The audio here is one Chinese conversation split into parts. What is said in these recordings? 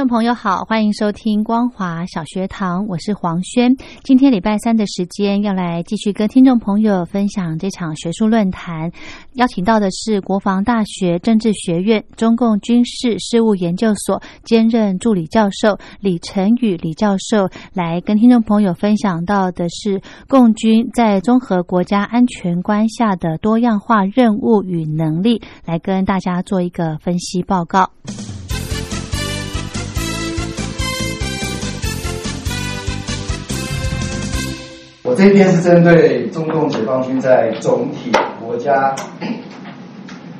众朋友好，欢迎收听光华小学堂，我是黄轩。今天礼拜三的时间，要来继续跟听众朋友分享这场学术论坛。邀请到的是国防大学政治学院中共军事事务研究所兼任助理教授李晨宇李教授，来跟听众朋友分享到的是共军在综合国家安全观下的多样化任务与能力，来跟大家做一个分析报告。我这篇是针对中共解放军在总体国家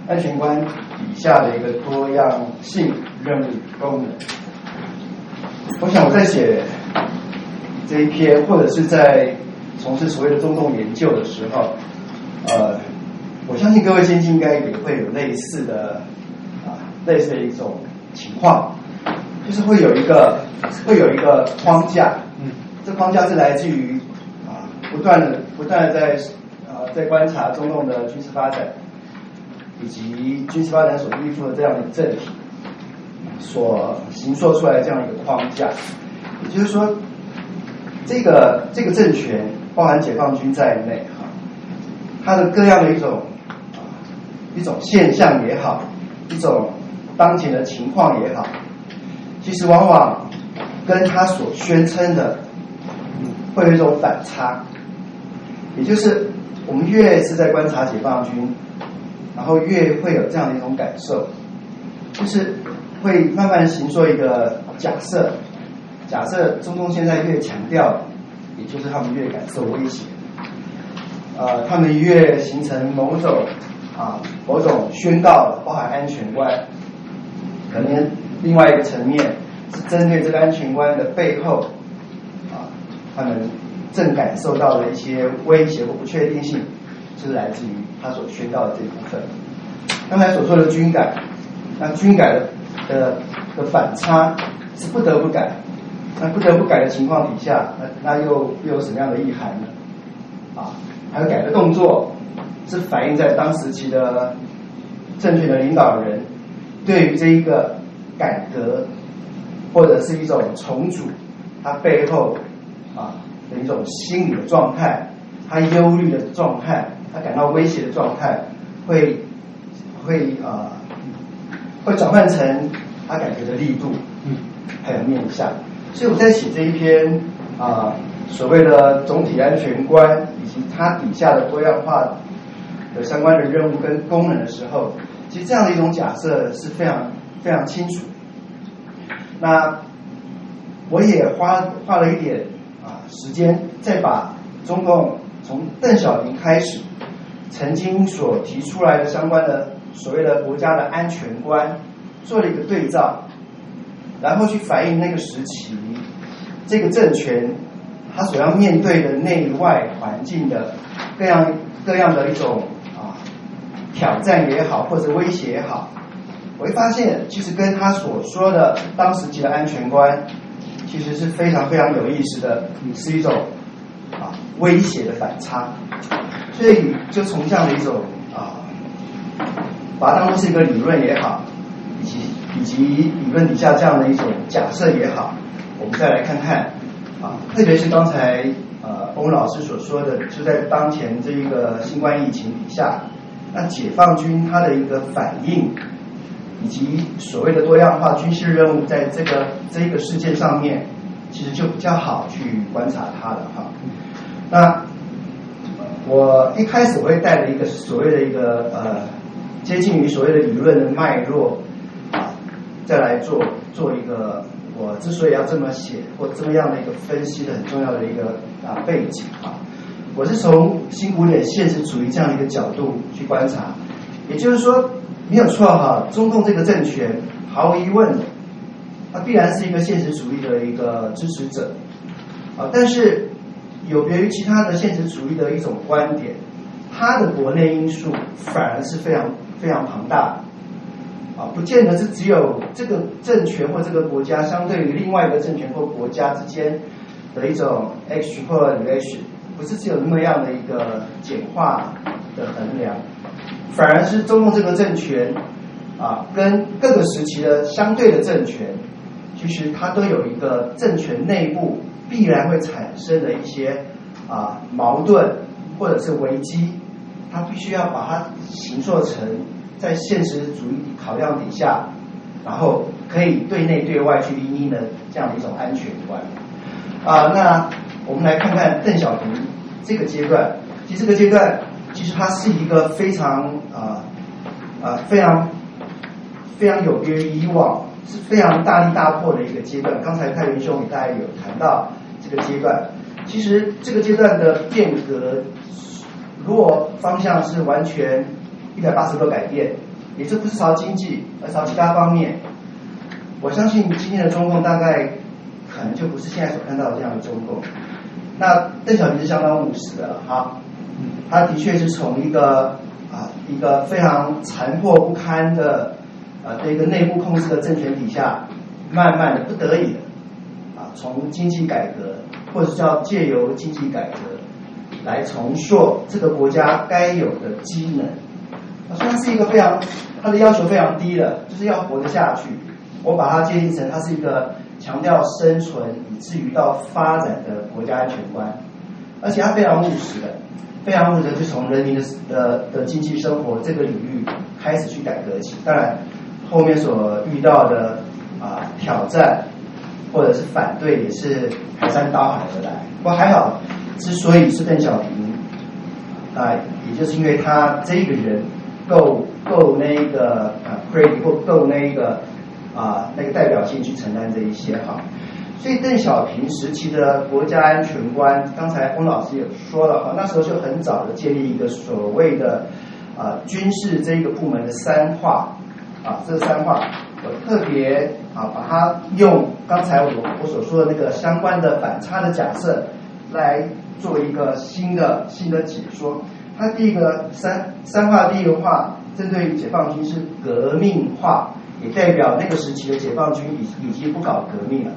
安全观底下的一个多样性任务功能。我想我在写这一篇，或者是在从事所谓的中共研究的时候，呃，我相信各位先进应该也会有类似的啊类似的一种情况，就是会有一个会有一个框架，嗯，这框架是来自于。不断的、不断的在呃在观察中共的军事发展，以及军事发展所依附的这样的政体，所形塑出来这样一个框架。也就是说，这个这个政权，包含解放军在内，哈，它的各样的一种啊一种现象也好，一种当前的情况也好，其实往往跟他所宣称的会有一种反差。也就是我们越是在观察解放军，然后越会有这样的一种感受，就是会慢慢形成一个假设：假设中共现在越强调，也就是他们越感受威胁，呃，他们越形成某种啊某种宣告，包含安全观，可能另外一个层面是针对这个安全观的背后啊，他们。正感受到的一些威胁或不确定性，就是来自于他所宣告的这部分。刚才所说的军改，那军改的的反差是不得不改，那不得不改的情况底下，那那又又有什么样的意涵呢？啊，还有改的动作是反映在当时期的政权的领导人对于这一个改革或者是一种重组，它背后啊。的一种心理的状态，他忧虑的状态，他感到威胁的状态，会会啊，会转换成他感觉的力度，嗯，还有面相。所以我在写这一篇啊，所谓的总体安全观以及它底下的多样化的相关的任务跟功能的时候，其实这样的一种假设是非常非常清楚。那我也花花了一点啊时间，再把中共从邓小平开始曾经所提出来的相关的所谓的国家的安全观做了一个对照，然后去反映那个时期这个政权他所要面对的内外环境的各样各样的一种啊挑战也好，或者威胁也好。我会发现，其实跟他所说的当时级的安全观，其实是非常非常有意思的，是一种啊威胁的反差。所以就从这样的一种啊，把它当做是一个理论也好，以及以及理论底下这样的一种假设也好，我们再来看看啊，特别是刚才呃翁老师所说的，就在当前这一个新冠疫情底下，那解放军他的一个反应。以及所谓的多样化军事任务，在这个这个事件上面，其实就比较好去观察它了哈。那我一开始会带着一个所谓的一个呃接近于所谓的理论的脉络啊，再来做做一个我之所以要这么写或这么样的一个分析的很重要的一个啊背景啊，我是从新古典现实主义这样一个角度去观察，也就是说。没有错哈，中共这个政权毫无疑问，它必然是一个现实主义的一个支持者啊。但是有别于其他的现实主义的一种观点，它的国内因素反而是非常非常庞大啊，不见得是只有这个政权或这个国家相对于另外一个政权或国家之间的一种 H 或 relation，不是只有那么样的一个简化的衡量。反而是中共这个政权啊，跟各个时期的相对的政权，其实它都有一个政权内部必然会产生的一些啊矛盾或者是危机，它必须要把它形塑成在现实主义考量底下，然后可以对内对外去应应的这样的一种安全观啊。那我们来看看邓小平这个阶段，其实这个阶段。其实它是一个非常啊啊非常非常有别于以往，是非常大力大破的一个阶段。刚才太原兄给大家有谈到这个阶段，其实这个阶段的变革，如果方向是完全一百八十度改变，也就不是朝经济，而朝其他方面。我相信今天的中共大概可能就不是现在所看到的这样的中共。那邓小平是相当务实的，哈。他的确是从一个啊一个非常残破不堪的啊这个内部控制的政权底下，慢慢的不得已的啊从经济改革或者叫借由经济改革来重塑这个国家该有的机能。虽然是一个非常他的要求非常低的，就是要活得下去。我把它界定成它是一个强调生存以至于到发展的国家安全观，而且他非常务实的。非常负责，就从人民的的的经济生活这个领域开始去改革起。当然，后面所遇到的啊挑战或者是反对，也是排山倒海而来。不过还好，之所以是邓小平啊，也就是因为他这个人够够那个啊 credit 或够那个啊那个代表性去承担这一些哈。所以邓小平时期的国家安全观，刚才翁老师也说了哈，那时候就很早的建立一个所谓的啊军事这个部门的三化啊，这三化我特别啊把它用刚才我我所说的那个相关的反差的假设来做一个新的新的解说。它第一个三三化第一个化针对解放军是革命化，也代表那个时期的解放军已已经不搞革命了。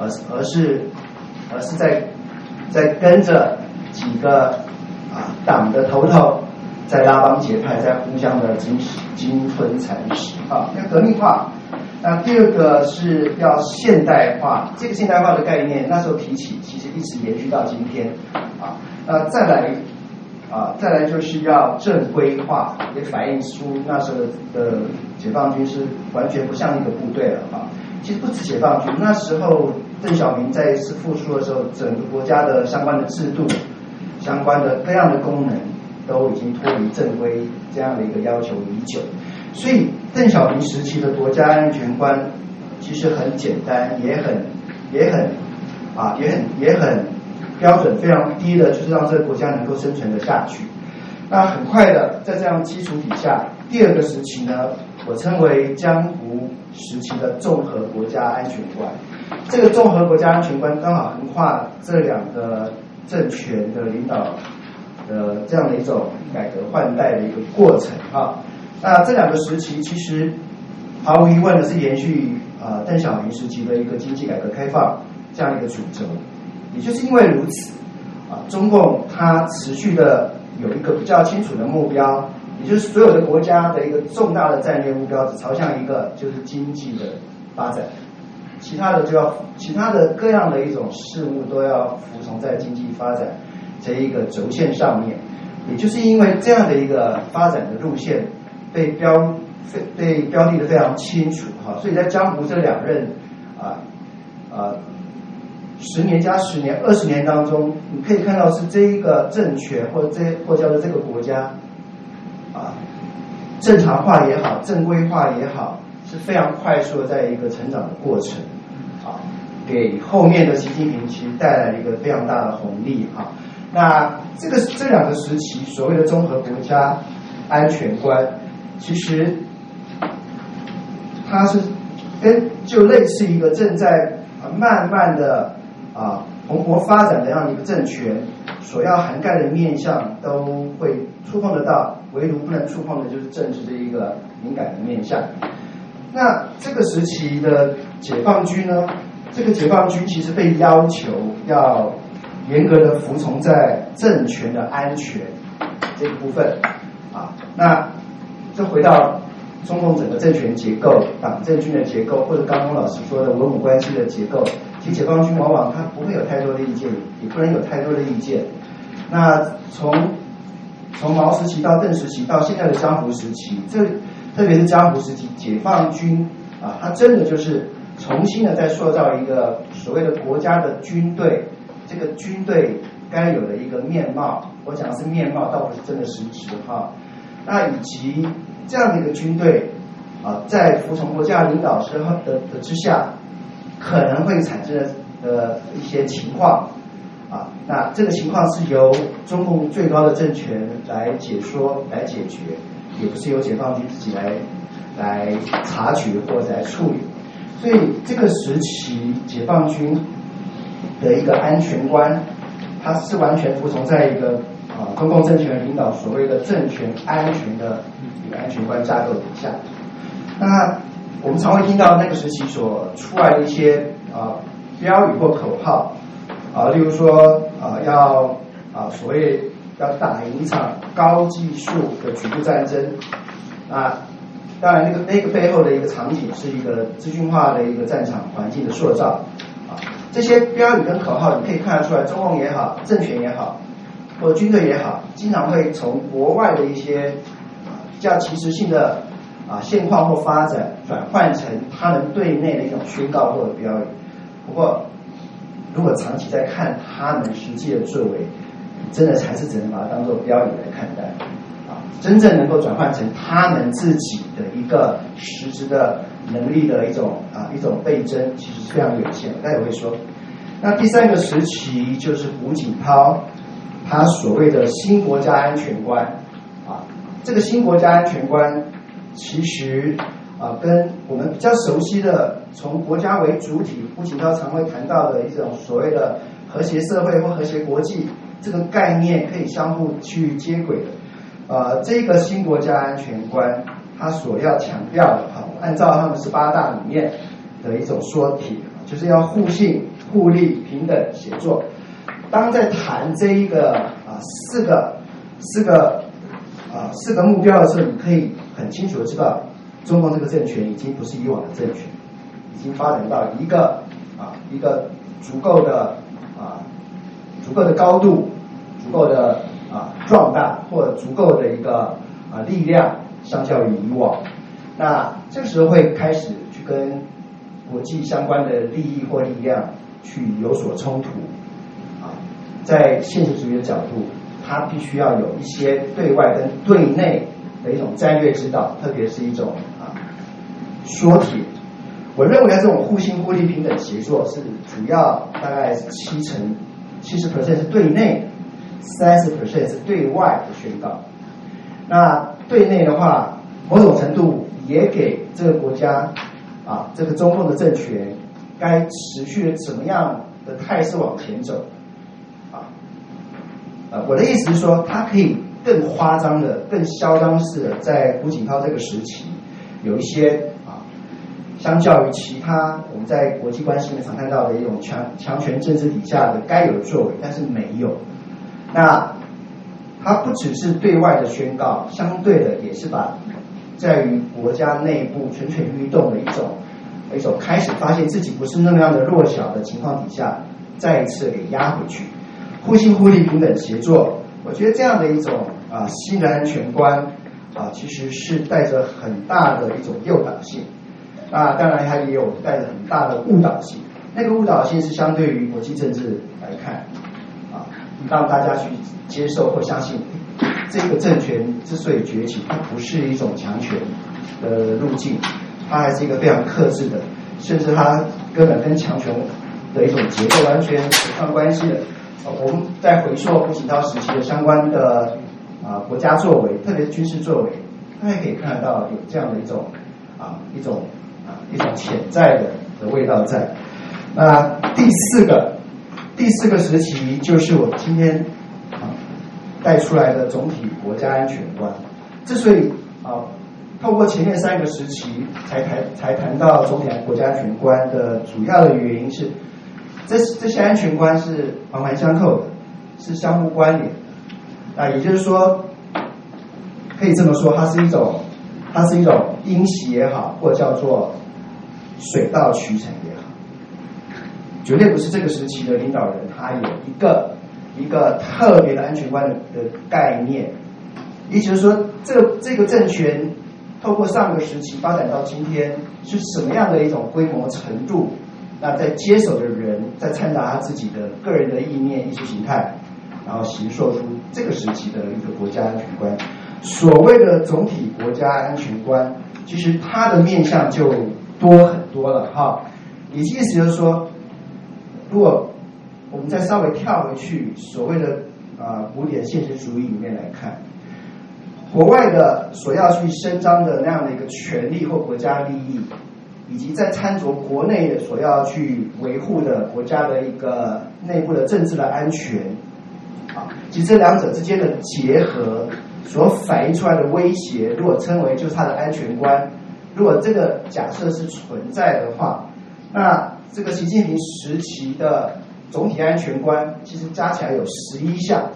而是而是而是在在跟着几个啊党的头头在拉帮结派，在互相的金金吞蚕食啊，要革命化。那第二个是要现代化，这个现代化的概念那时候提起，其实一直延续到今天啊。那再来啊，再来就是要正规化，也反映出那时候的解放军是完全不像一个部队了啊。其实不止解放军，那时候。邓小平在一次复出的时候，整个国家的相关的制度相关的各样的功能都已经脱离正规这样的一个要求已久。所以邓小平时期的国家安全观其实很简单，也很也很啊也很也很标准非常低的，就是让这个国家能够生存的下去。那很快的，在这样基础底下，第二个时期呢，我称为江湖时期的综合国家安全观。这个综合国家安全观刚好横跨这两个政权的领导的这样的一种改革换代的一个过程啊。那这两个时期其实毫无疑问的是延续啊邓小平时期的一个经济改革开放这样一个主轴。也就是因为如此啊，中共它持续的。有一个比较清楚的目标，也就是所有的国家的一个重大的战略目标，只朝向一个就是经济的发展，其他的就要其他的各样的一种事物都要服从在经济发展这一个轴线上面。也就是因为这样的一个发展的路线被标被被标的的非常清楚哈，所以在江湖这两任啊啊。十年加十年，二十年当中，你可以看到是这一个政权或者这或叫做这个国家，啊，正常化也好，正规化也好，是非常快速的在一个成长的过程，啊，给后面的习近平其实带来了一个非常大的红利啊。那这个这两个时期所谓的综合国家安全观，其实它是跟就类似一个正在慢慢的。啊，蓬勃发展的这样一个政权，所要涵盖的面向都会触碰得到，唯独不能触碰的就是政治的一个敏感的面向。那这个时期的解放军呢？这个解放军其实被要求要严格的服从在政权的安全这个部分啊。那这回到中共整个政权结构、党政军的结构，或者刚刚老师说的文武关系的结构。其实解放军往往他不会有太多的意见，也不能有太多的意见。那从从毛时期到邓时期到现在的江湖时期，这特别是江湖时期，解放军啊，他真的就是重新的在塑造一个所谓的国家的军队，这个军队该有的一个面貌。我讲的是面貌，倒不是真的实质哈。那以及这样的一个军队啊，在服从国家领导之后的的之下。可能会产生的一些情况啊，那这个情况是由中共最高的政权来解说、来解决，也不是由解放军自己来来察觉或者来处理。所以这个时期，解放军的一个安全观，它是完全服从在一个啊中共政权领导所谓的政权安全的一个安全观架构底下。那我们常会听到那个时期所出来的一些啊标语或口号啊，例如说啊要啊所谓要打赢一场高技术的局部战争啊，当然那个那个背后的一个场景是一个资讯化的一个战场环境的塑造啊，这些标语跟口号你可以看得出来，中共也好，政权也好，或者军队也好，经常会从国外的一些比较即时性的。啊，现况或发展转换成他们对内的一种宣告或者标语。不过，如果长期在看他们实际的作为，真的才是只能把它当做标语来看待。啊，真正能够转换成他们自己的一个实质的能力的一种啊一种倍增，其实是非常有限。待会会说。那第三个时期就是胡锦涛他所谓的新国家安全观。啊，这个新国家安全观。其实啊，跟我们比较熟悉的从国家为主体，胡锦涛常会谈到的一种所谓的和谐社会或和谐国际这个概念，可以相互去接轨的。呃，这个新国家安全观，它所要强调的哈，按照他们十八大里面的一种说体，就是要互信、互利、平等、协作。当在谈这一个啊四个四个啊四个目标的时候，你可以。很清楚的知道，中共这个政权已经不是以往的政权，已经发展到一个啊一个足够的啊足够的高度，足够的啊壮大或者足够的一个啊力量，相较于以往，那这时候会开始去跟国际相关的利益或力量去有所冲突啊。在现实主义的角度，它必须要有一些对外跟对内的一种战略指导，特别是一种啊缩铁。我认为这种互信互利平等协作是主要大概七成七十 percent 是对内，三十 percent 是对外的宣告。那对内的话，某种程度也给这个国家啊，这个中共的政权该持续什么样的态势往前走啊？呃，我的意思是说，它可以更夸张的、更嚣张式的，在胡锦涛这个时期有一些。相较于其他我们在国际关系里面常看到的一种强强权政治底下的该有作为，但是没有。那它不只是对外的宣告，相对的也是把在于国家内部蠢蠢欲动的一种一种开始发现自己不是那么样的弱小的情况底下，再一次给压回去。互信互利平等协作，我觉得这样的一种啊新的安全观啊，其实是带着很大的一种诱导性。啊，当然它也有带着很大的误导性。那个误导性是相对于国际政治来看，啊，让大家去接受或相信，这个政权之所以崛起，它不是一种强权的路径，它还是一个非常克制的，甚至它根本跟强权的一种结构完全扯上关系的。我们在回溯胡锦涛时期的相关的啊国家作为，特别是军事作为，大家可以看得到有这样的一种啊一种。一种潜在的的味道在。那第四个，第四个时期就是我今天啊带出来的总体国家安全观。之所以啊透过前面三个时期才谈才谈到总体国家安全观的主要的原因是，这这些安全观是环环相扣的，是相互关联的。啊，也就是说，可以这么说，它是一种，它是一种因袭也好，或叫做。水到渠成也好，绝对不是这个时期的领导人他有一个一个特别的安全观的概念，也就是说，这个这个政权透过上个时期发展到今天是什么样的一种规模程度？那在接手的人在掺杂他自己的个人的意念、意识形态，然后形塑出这个时期的一个国家安全观。所谓的总体国家安全观，其实它的面向就。多很多了哈，也意思就是说，如果我们再稍微跳回去所谓的啊古典现实主义里面来看，国外的所要去伸张的那样的一个权利或国家利益，以及在参着国内的所要去维护的国家的一个内部的政治的安全，啊，其实这两者之间的结合所反映出来的威胁，如果称为就是它的安全观。如果这个假设是存在的话，那这个习近平时期的总体安全观其实加起来有十一项，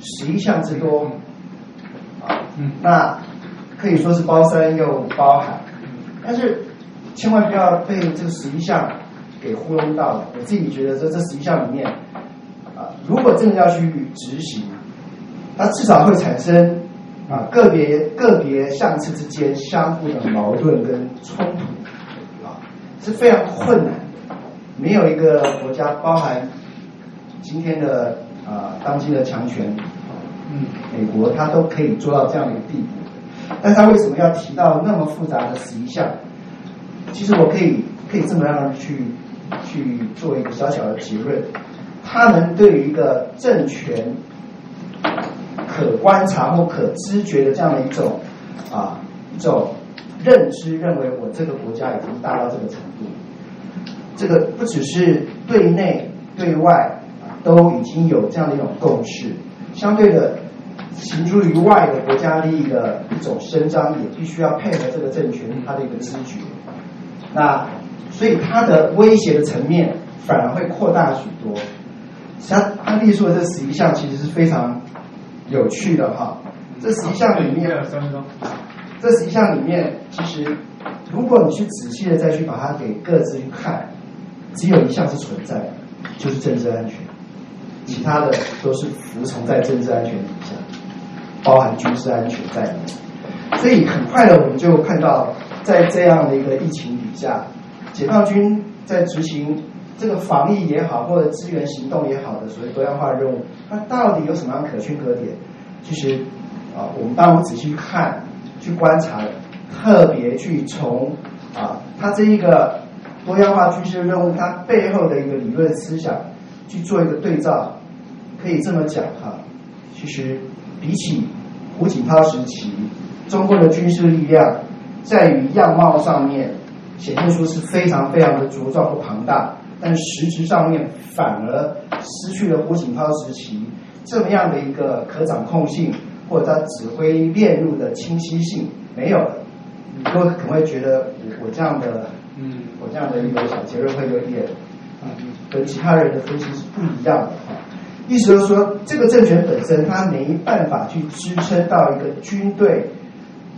十一项之多，啊，那可以说是包山又包海，但是千万不要被这个十一项给糊弄到了。我自己觉得在这十一项里面，啊，如果真的要去执行，它至少会产生。啊，个别个别相次之间相互的矛盾跟冲突，啊，是非常困难的。没有一个国家，包含今天的啊当今的强权，嗯，美国，它都可以做到这样的一个地步。但他为什么要提到那么复杂的十一项？其实我可以可以这么样去去做一个小小的结论：，他们对于一个政权。可观察或可知觉的这样的一种啊一种认知，认为我这个国家已经大到这个程度，这个不只是对内对外都已经有这样的一种共识，相对的行诸于外的国家利益的一种伸张，也必须要配合这个政权它的一个知觉。那所以它的威胁的层面反而会扩大许多。他他列出的这十一项其实是非常。有趣的哈，这十一项里面，这十一项里面，其实如果你去仔细的再去把它给各自去看，只有一项是存在的，就是政治安全，其他的都是服从在政治安全底下，包含军事安全在内。所以很快的，我们就看到，在这样的一个疫情底下，解放军在执行这个防疫也好，或者支援行动也好的所谓多样化任务，它到底有什么样可圈可点？其实啊，我们当我们仔细看、去观察，特别去从啊，它这一个多样化军事任务它背后的一个理论思想去做一个对照，可以这么讲哈，其实比起胡锦涛时期，中国的军事力量在于样貌上面显现出是非常非常的茁壮和庞大。但实质上面反而失去了胡锦涛时期这么样的一个可掌控性，或者他指挥链路的清晰性没有了。你都可能会觉得我我这样的，嗯，我这样的一个小结论会有点啊，跟其他人的分析是不一样的啊。意思就是说，这个政权本身它没办法去支撑到一个军队。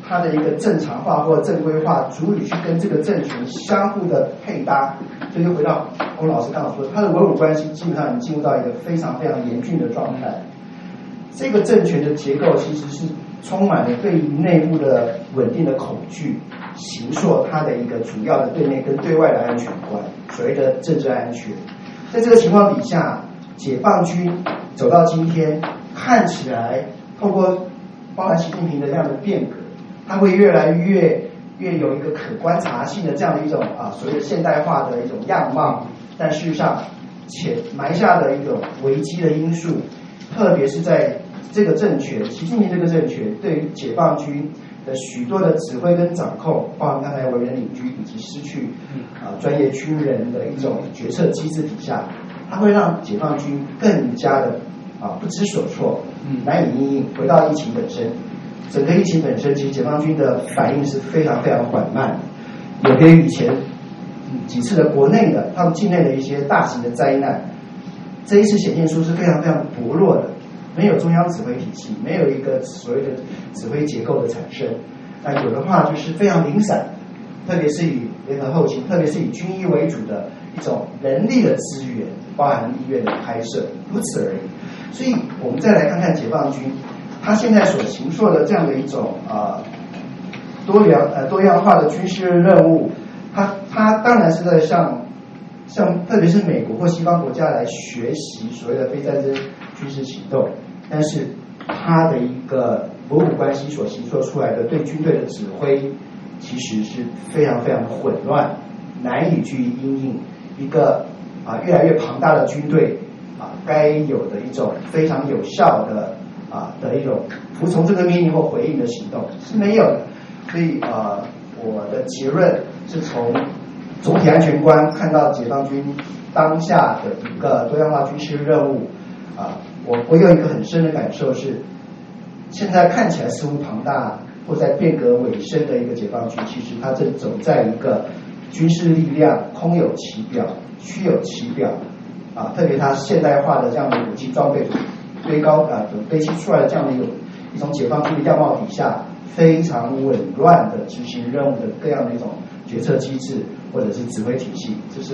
它的一个正常化或正规化，足以去跟这个政权相互的配搭，所以就回到龚老师刚刚说，它的文武关系基本上已经进入到一个非常非常严峻的状态。这个政权的结构其实是充满了对于内部的稳定的恐惧，形塑它的一个主要的对内跟对外的安全观，所谓的政治安全。在这个情况底下，解放军走到今天，看起来透过包含习近平的这样的变革。它会越来越越有一个可观察性的这样的一种啊所谓的现代化的一种样貌，但事实上且埋下的一种危机的因素，特别是在这个政权，习近平这个政权对于解放军的许多的指挥跟掌控，包括刚才为人领军以及失去啊专业军人的一种决策机制底下，它会让解放军更加的啊不知所措，难以应应，回到疫情本身。整个疫情本身，其实解放军的反应是非常非常缓慢，有别于以前几次的国内的他们境内的一些大型的灾难，这一次显现出是非常非常薄弱的，没有中央指挥体系，没有一个所谓的指挥结构的产生，那有的话就是非常零散，特别是以联合后勤，特别是以军医为主的一种人力的资源，包含医院的开设，如此而已。所以我们再来看看解放军。他现在所行塑的这样的一种啊多元呃多样化的军事任务，他他当然是在向向特别是美国或西方国家来学习所谓的非战争军事行动，但是他的一个国武关系所行塑出来的对军队的指挥，其实是非常非常的混乱，难以去应应一个啊越来越庞大的军队啊该有的一种非常有效的。啊的一种服从这个命令或回应的行动是没有的，所以啊，我的结论是从总体安全观看到解放军当下的一个多样化军事任务啊，我我有一个很深的感受是，现在看起来似乎庞大或在变革尾声的一个解放军，其实它正走在一个军事力量空有其表、虚有其表啊，特别它现代化的这样的武器装备。最高啊，堆砌出来的这样的一种一种解放军的样貌底下，非常紊乱的执行任务的各样的一种决策机制或者是指挥体系，这是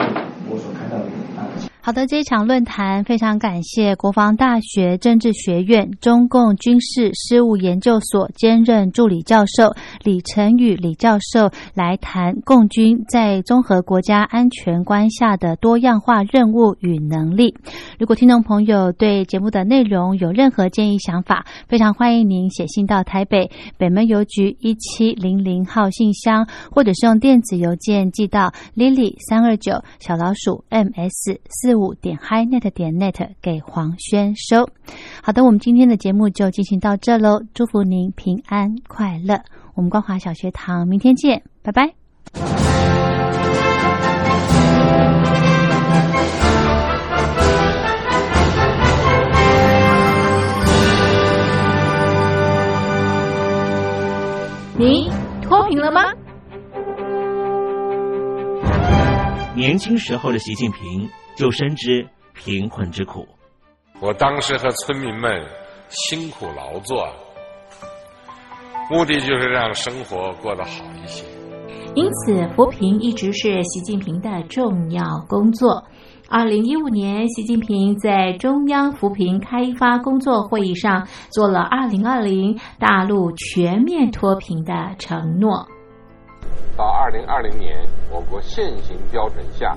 我所看到的一个案例。好的，这一场论坛非常感谢国防大学政治学院中共军事事务研究所兼任助理教授李成宇李教授来谈共军在综合国家安全观下的多样化任务与能力。如果听众朋友对节目的内容有任何建议想法，非常欢迎您写信到台北北门邮局一七零零号信箱，或者是用电子邮件寄到 lily 三二九小老鼠 ms 四。五点 highnet 点 net 给黄轩收。好的，我们今天的节目就进行到这喽，祝福您平安快乐。我们光华小学堂明天见，拜拜。你脱贫了吗？年轻时候的习近平。就深知贫困之苦。我当时和村民们辛苦劳作，目的就是让生活过得好一些。因此，扶贫一直是习近平的重要工作。二零一五年，习近平在中央扶贫开发工作会议上做了二零二零大陆全面脱贫的承诺。到二零二零年，我国现行标准下。